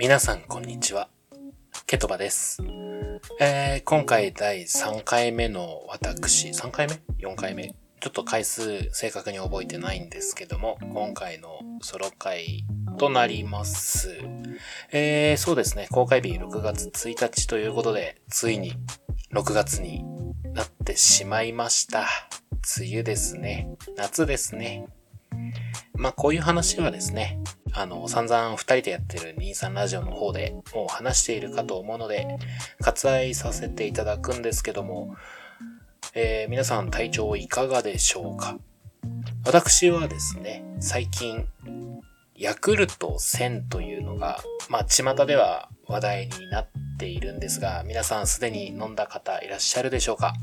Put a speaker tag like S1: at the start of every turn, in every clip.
S1: 皆さんこんにちは。ケトバです。えー、今回第3回目の私、3回目 ?4 回目？ちょっと回数正確に覚えてないんですけども、今回のソロ回となります。えー、そうですね、公開日6月1日ということで、ついに6月になってしまいました。梅雨ですね。夏ですね。まあ、こういう話はですね、あの、散々二人でやってる23ラジオの方でもう話しているかと思うので、割愛させていただくんですけども、えー皆さん体調いかがでしょうか？私はですね、最近、ヤクルト1000というのが、まあ、巷では話題になっているんですが、皆さんすでに飲んだ方いらっしゃるでしょうか？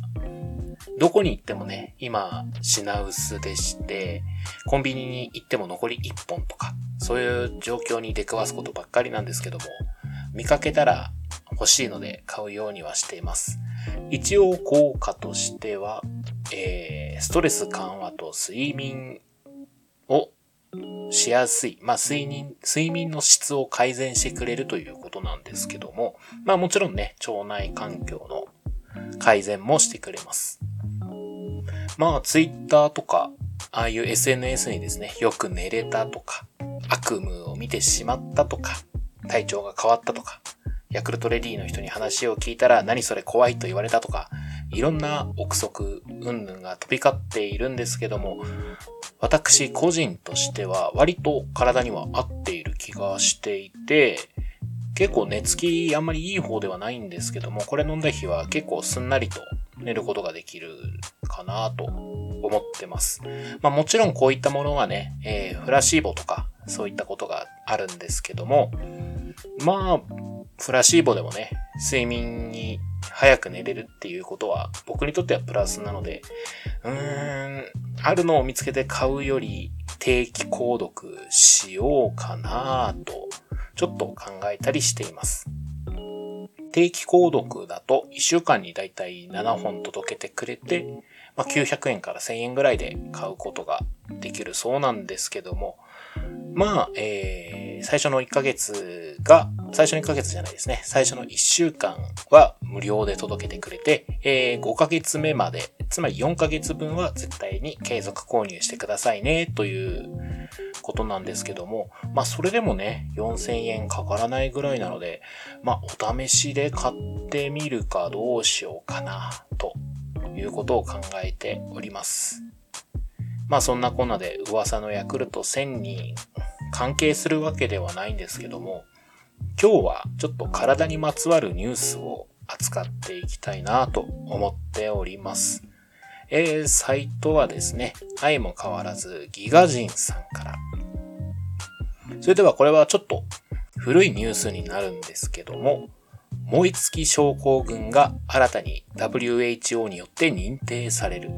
S1: どこに行ってもね、今、品薄でして、コンビニに行っても残り1本とか、そういう状況に出くわすことばっかりなんですけども、見かけたら欲しいので買うようにはしています。一応効果としては、えー、ストレス緩和と睡眠をしやすい。まあ、睡眠、睡眠の質を改善してくれるということなんですけども、まあもちろんね、腸内環境の改善もしてくれます。まあ、ツイッターとか、ああいう SNS にですね、よく寝れたとか、悪夢を見てしまったとか、体調が変わったとか、ヤクルトレディの人に話を聞いたら何それ怖いと言われたとか、いろんな憶測、云々が飛び交っているんですけども、私個人としては割と体には合っている気がしていて、結構寝つきあんまりいい方ではないんですけども、これ飲んだ日は結構すんなりと寝ることができるかなと思ってます。まあもちろんこういったものはね、えーフラシーボとかそういったことがあるんですけども、まあ、フラシーボでもね、睡眠に早く寝れるっていうことは僕にとってはプラスなので、うーん、あるのを見つけて買うより定期購読しようかなと、ちょっと考えたりしています。定期購読だと1週間にだいたい7本届けてくれて、まあ、900円から1000円ぐらいで買うことができるそうなんですけども、まあ、えー、最初の1ヶ月が、最初の1ヶ月じゃないですね。最初の1週間は無料で届けてくれて、えー、5ヶ月目まで、つまり4ヶ月分は絶対に継続購入してくださいね、ということなんですけども、まあそれでもね、4000円かからないぐらいなので、まあお試しで買ってみるかどうしようかな、ということを考えております。まあそんなこんなで噂のヤクルト1000に関係するわけではないんですけども、今日はちょっと体にまつわるニュースを扱っていきたいなと思っております。えー、サイトはですね、相も変わらずギガ人さんから。それではこれはちょっと古いニュースになるんですけども、燃え尽き症候群が新たに WHO によって認定される。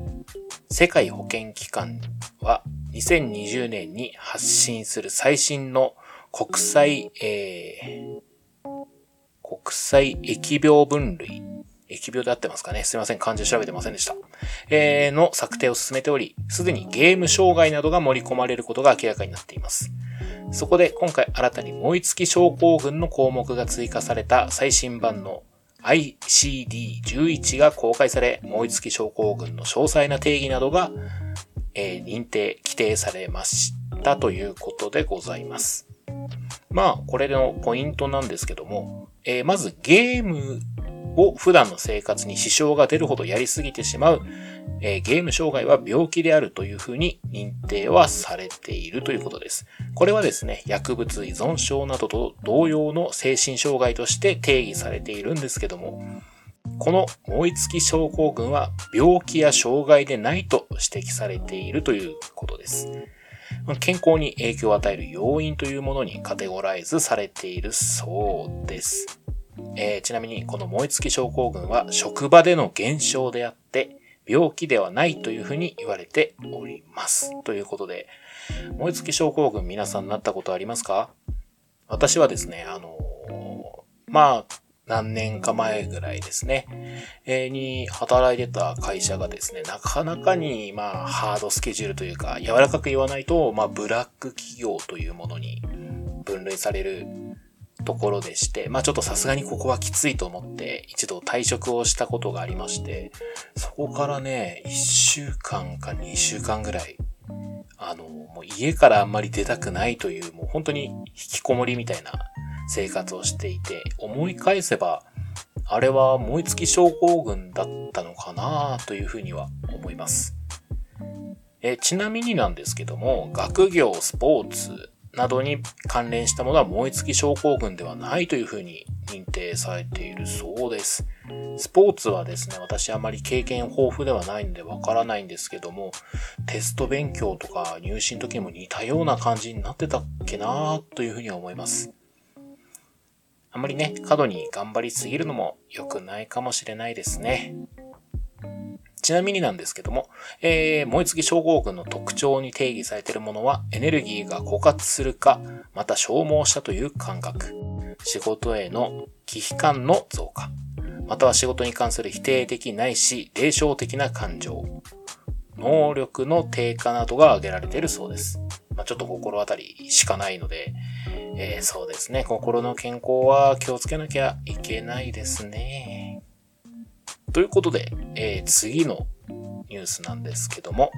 S1: 世界保健機関は2020年に発信する最新の国際、えー、国際疫病分類。疫病で合ってますかね？すいません。漢字調べてませんでした。えー、の策定を進めており、すでにゲーム障害などが盛り込まれることが明らかになっています。そこで今回新たに燃え尽き症候群の項目が追加された最新版の ICD-11 が公開され、燃え尽き症候群の詳細な定義などが、えー認定、規定されましたということでございます。まあ、これのポイントなんですけども、えーまずゲームを普段の生活に支障が出るほどやりすぎてしまう、えーゲーム障害は病気であるというふうに認定はされているということです。これはですね、薬物依存症などと同様の精神障害として定義されているんですけども、この燃え尽き症候群は病気や障害でないと指摘されているということです。健康に影響を与える要因というものにカテゴライズされているそうです。えーちなみにこの燃え尽き症候群は職場での現象であって病気ではないというふうに言われております。ということで、燃え尽き症候群皆さんなったことありますか？私はですね、あのーまあ、何年か前ぐらいですね、えーに働いてた会社がですね、なかなかに、まあ、ハードスケジュールというか、柔らかく言わないと、まあ、ブラック企業というものに分類されるところでして、まあちょっとさすがにここはきついと思って一度退職をしたことがありまして、そこからね、1週間か2週間ぐらい、あの、もう家からあんまり出たくないという、もう本当に引きこもりみたいな生活をしていて、思い返せば、あれは燃え尽き症候群だったのかなというふうには思います。えちなみになんですけども、学業、スポーツなどに関連したものは燃え尽き症候群ではないというふうに認定されているそうです。スポーツはですね、私あまり経験豊富ではないんでわからないんですけども、テスト勉強とか入試の時も似たような感じになってたっけなというふうには思います。あまりね、過度に頑張りすぎるのも良くないかもしれないですね。ちなみになんですけども、えー、燃え尽き症候群の特徴に定義されているものは、エネルギーが枯渇するか、また消耗したという感覚、仕事への危機感の増加、または仕事に関する否定的ないし、霊障的な感情、能力の低下などが挙げられているそうです。まあ、ちょっと心当たりしかないので、えー、そうですね、心の健康は気をつけなきゃいけないですね。ということで、えー、次のニュースなんですけども、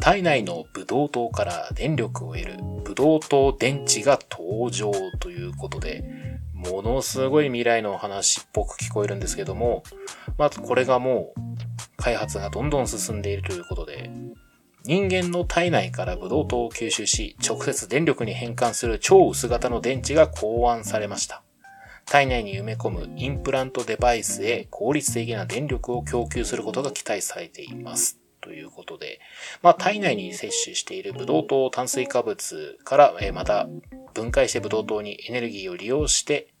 S1: 体内のブドウ糖から電力を得るブドウ糖電池が登場ということで、ものすごい未来の話っぽく聞こえるんですけども、まあ、これがもう開発がどんどん進んでいるということで、人間の体内からブドウ糖を吸収し、直接電力に変換する超薄型の電池が考案されました。体内に埋め込むインプラントデバイスへ効率的な電力を供給することが期待されています。ということで、まあ、体内に摂取しているブドウ糖炭水化物から、えまた分解してブドウ糖にエネルギーを利用して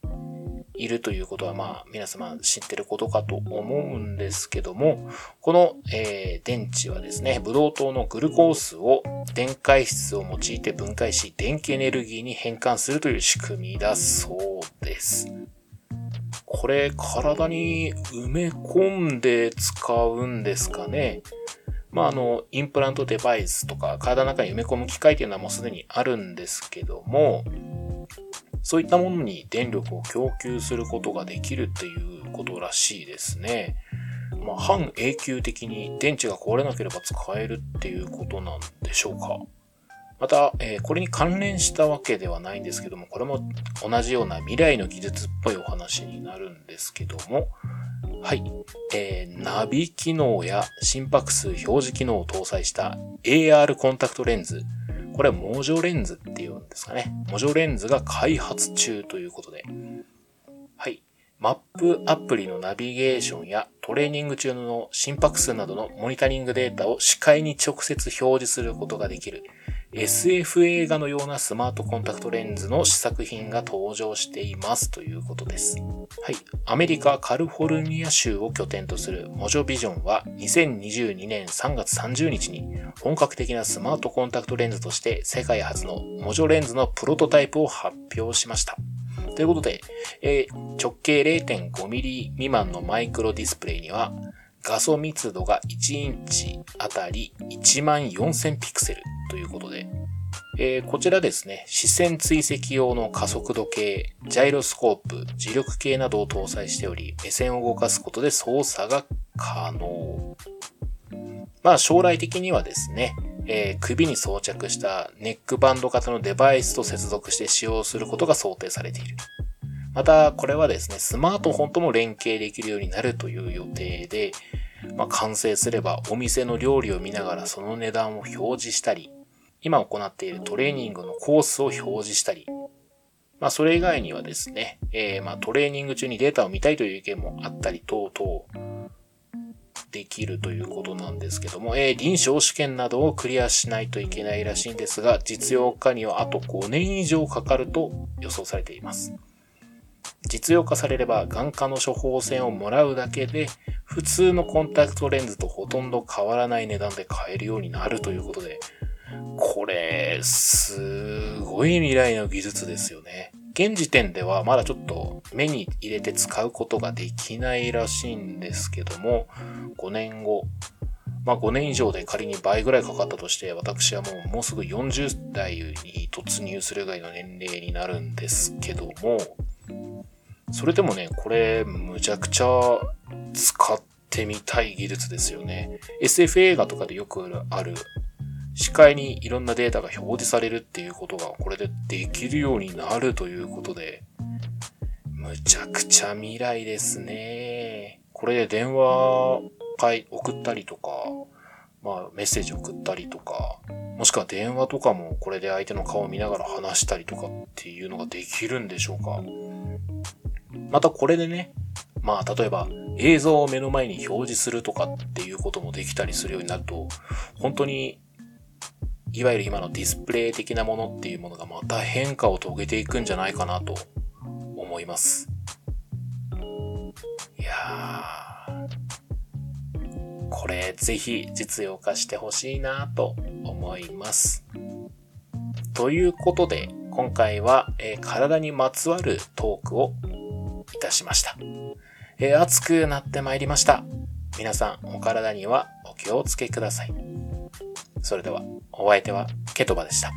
S1: いるということは、まあ、皆様知ってることかと思うんですけども、この、えー、電池はですね、ブドウ糖のグルコースを電解質を用いて分解し、電気エネルギーに変換するという仕組みだそうです。これ、体に埋め込んで使うんですかね。まあ、あの、インプラントデバイスとか、体の中に埋め込む機械っていうのはもうすでにあるんですけども、そういったものに電力を供給することができるっていうことらしいですね。まあ、半永久的に電池が壊れなければ使えるっていうことなんでしょうか。また、えー、これに関連したわけではないんですけども、これも同じような未来の技術っぽいお話になるんですけども、はい。えー、ナビ機能や心拍数表示機能を搭載した AR コンタクトレンズこれはモジョレンズっていうんですかね。モジョレンズが開発中ということで。はい。マップアプリのナビゲーションやトレーニング中の心拍数などのモニタリングデータを視界に直接表示することができる SF 映画のようなスマートコンタクトレンズの試作品が登場していますということです。はい。アメリカカリフォルニア州を拠点とするモジョビジョンは2022年3月30日に本格的なスマートコンタクトレンズとして世界初のモジョレンズのプロトタイプを発表しました。ということで、えー、直径 0.5mm 未満のマイクロディスプレイには画素密度が1インチあたり1万4000ピクセルということで、えー、こちらですね、視線追跡用の加速度計、ジャイロスコープ、磁力計などを搭載しており、目線を動かすことで操作が可能。まあ将来的にはですね、えー、首に装着したネックバンド型のデバイスと接続して使用することが想定されている。また、これはですね、スマートフォンとも連携できるようになるという予定で、まあ、完成すればお店の料理を見ながらその値段を表示したり、今行っているトレーニングのコースを表示したり、まあ、それ以外にはですね、えー、まあ、トレーニング中にデータを見たいという意見もあったり等々、できるということなんですけども、えー、臨床試験などをクリアしないといけないらしいんですが、実用化にはあと5年以上かかると予想されています。実用化されれば眼科の処方箋をもらうだけで普通のコンタクトレンズとほとんど変わらない値段で買えるようになるということで、これ、すごい未来の技術ですよね。現時点ではまだちょっと目に入れて使うことができないらしいんですけども、5年後、まあ5年以上で仮に倍ぐらいかかったとして、私はもうもうすぐ40代に突入するぐらいの年齢になるんですけども、それでもね、これむちゃくちゃ使ってみたい技術ですよね。SF 映画とかでよくある視界にいろんなデータが表示されるっていうことがこれでできるようになるということで、むちゃくちゃ未来ですね。これで電話会送ったりとか、まあメッセージ送ったりとか、もしくは電話とかもこれで相手の顔を見ながら話したりとかっていうのができるんでしょうか。またこれでね、まあ例えば映像を目の前に表示するとかっていうこともできたりするようになると、本当にいわゆる今のディスプレイ的なものっていうものがまた変化を遂げていくんじゃないかなと思います。いやー、これぜひ実用化してほしいなと思います。ということで、今回は、えー、体にまつわるトークをたしました。えー、暑くなってまいりました。皆さん、お体にはお気をつけください。それでは、お相手はケトバでした。